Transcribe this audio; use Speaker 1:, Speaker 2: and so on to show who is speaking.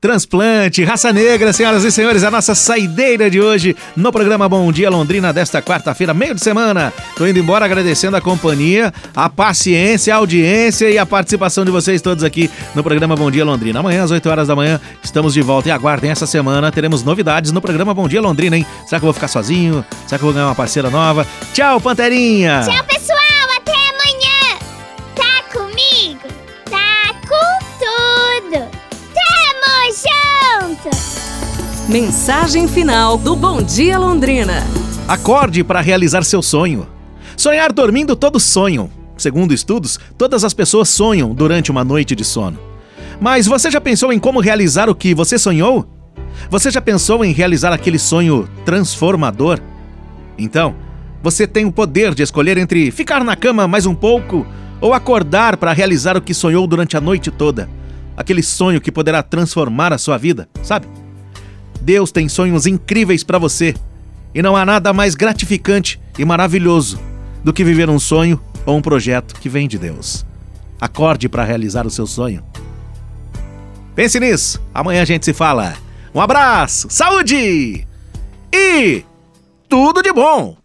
Speaker 1: Transplante, raça negra, senhoras e senhores, a nossa saideira de hoje no programa Bom Dia Londrina desta quarta-feira, meio de semana. Tô indo embora agradecendo a companhia, a paciência, a audiência e a participação de vocês todos aqui no programa Bom Dia Londrina. Amanhã às 8 horas da manhã estamos de volta e aguardem essa semana, teremos novidades no programa Bom Dia Londrina, hein? Será que eu vou ficar sozinho? Será que eu vou ganhar uma parceira nova? Tchau, Panterinha!
Speaker 2: Tchau,
Speaker 3: Mensagem final do Bom Dia Londrina.
Speaker 1: Acorde para realizar seu sonho. Sonhar dormindo todos sonham. Segundo estudos, todas as pessoas sonham durante uma noite de sono. Mas você já pensou em como realizar o que você sonhou? Você já pensou em realizar aquele sonho transformador? Então, você tem o poder de escolher entre ficar na cama mais um pouco ou acordar para realizar o que sonhou durante a noite toda. Aquele sonho que poderá transformar a sua vida, sabe? Deus tem sonhos incríveis para você e não há nada mais gratificante e maravilhoso do que viver um sonho ou um projeto que vem de Deus. Acorde para realizar o seu sonho. Pense nisso. Amanhã a gente se fala. Um abraço, saúde e tudo de bom!